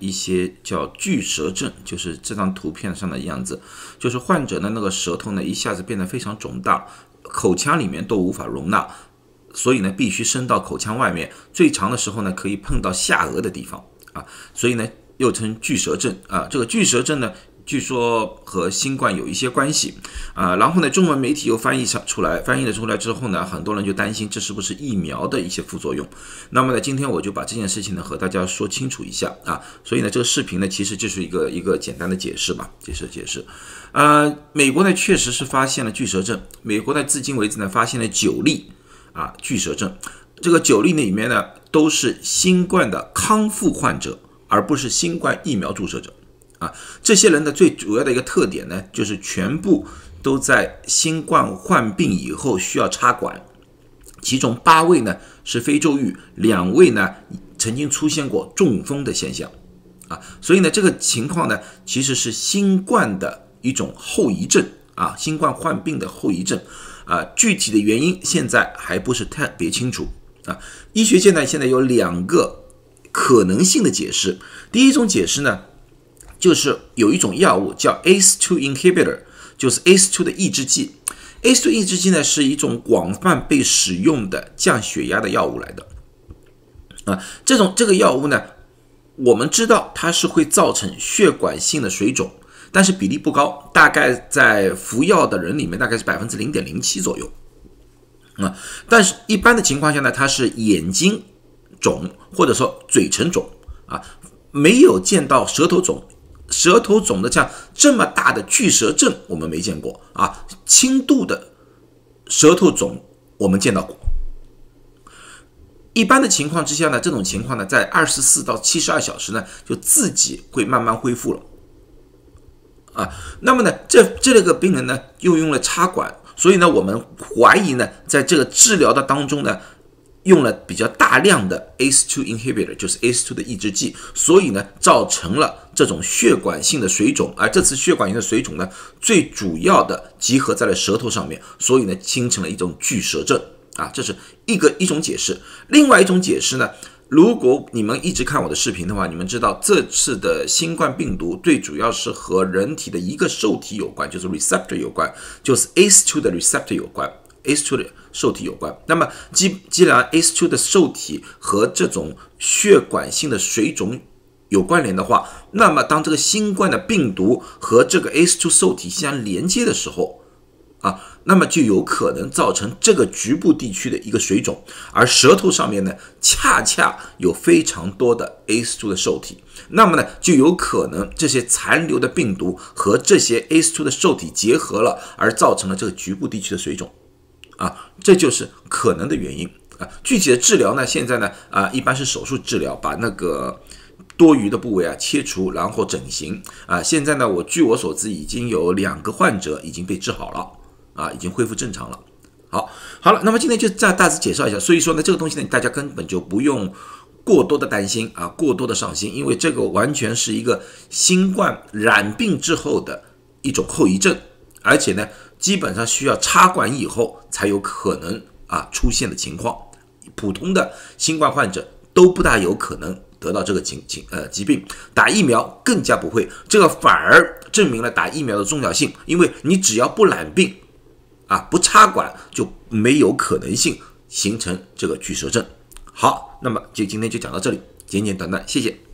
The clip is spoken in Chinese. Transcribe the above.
一些叫巨舌症，就是这张图片上的样子，就是患者的那个舌头呢一下子变得非常肿大，口腔里面都无法容纳，所以呢必须伸到口腔外面，最长的时候呢可以碰到下颚的地方啊，所以呢又称巨舌症啊。这个巨舌症呢。据说和新冠有一些关系啊，然后呢，中文媒体又翻译上出来，翻译了出来之后呢，很多人就担心这是不是疫苗的一些副作用。那么呢，今天我就把这件事情呢和大家说清楚一下啊。所以呢，这个视频呢其实就是一个一个简单的解释吧，解释解释。呃，美国呢确实是发现了巨蛇症，美国呢至今为止呢发现了九例啊巨蛇症，这个九例里面呢都是新冠的康复患者，而不是新冠疫苗注射者。啊，这些人的最主要的一个特点呢，就是全部都在新冠患病以后需要插管，其中八位呢是非洲裔，两位呢曾经出现过中风的现象，啊，所以呢这个情况呢其实是新冠的一种后遗症啊，新冠患病的后遗症。啊，具体的原因现在还不是特别清楚。啊，医学界呢现在有两个可能性的解释，第一种解释呢。就是有一种药物叫 ACE2 inhibitor，就是 ACE2 的抑制剂。ACE2 抑制剂呢是一种广泛被使用的降血压的药物来的。啊，这种这个药物呢，我们知道它是会造成血管性的水肿，但是比例不高，大概在服药的人里面大概是百分之零点零七左右。啊，但是一般的情况下呢，它是眼睛肿或者说嘴唇肿啊，没有见到舌头肿。舌头肿的像这么大的巨舌症，我们没见过啊。轻度的舌头肿我们见到过。一般的情况之下呢，这种情况呢，在二十四到七十二小时呢，就自己会慢慢恢复了。啊，那么呢，这这个病人呢，又用了插管，所以呢，我们怀疑呢，在这个治疗的当中呢。用了比较大量的 ACE2 inhibitor，就是 ACE2 的抑制剂，所以呢，造成了这种血管性的水肿。而这次血管性的水肿呢，最主要的集合在了舌头上面，所以呢，形成了一种巨舌症啊，这是一个一种解释。另外一种解释呢，如果你们一直看我的视频的话，你们知道这次的新冠病毒最主要是和人体的一个受体有关，就是 receptor 有关，就是 ACE2 的 receptor 有关。ACE2 的受体有关，那么既既然 ACE2 的受体和这种血管性的水肿有关联的话，那么当这个新冠的病毒和这个 ACE2 受体相连接的时候，啊，那么就有可能造成这个局部地区的一个水肿，而舌头上面呢，恰恰有非常多的 ACE2 的受体，那么呢，就有可能这些残留的病毒和这些 ACE2 的受体结合了，而造成了这个局部地区的水肿。啊，这就是可能的原因啊。具体的治疗呢，现在呢，啊，一般是手术治疗，把那个多余的部位啊切除，然后整形啊。现在呢，我据我所知，已经有两个患者已经被治好了啊，已经恢复正常了。好，好了，那么今天就再大致介绍一下。所以说呢，这个东西呢，大家根本就不用过多的担心啊，过多的上心，因为这个完全是一个新冠染病之后的一种后遗症，而且呢。基本上需要插管以后才有可能啊出现的情况，普通的新冠患者都不大有可能得到这个情情呃疾病，打疫苗更加不会，这个反而证明了打疫苗的重要性，因为你只要不染病，啊不插管就没有可能性形成这个巨舌症。好，那么就今天就讲到这里，简简短短，谢谢。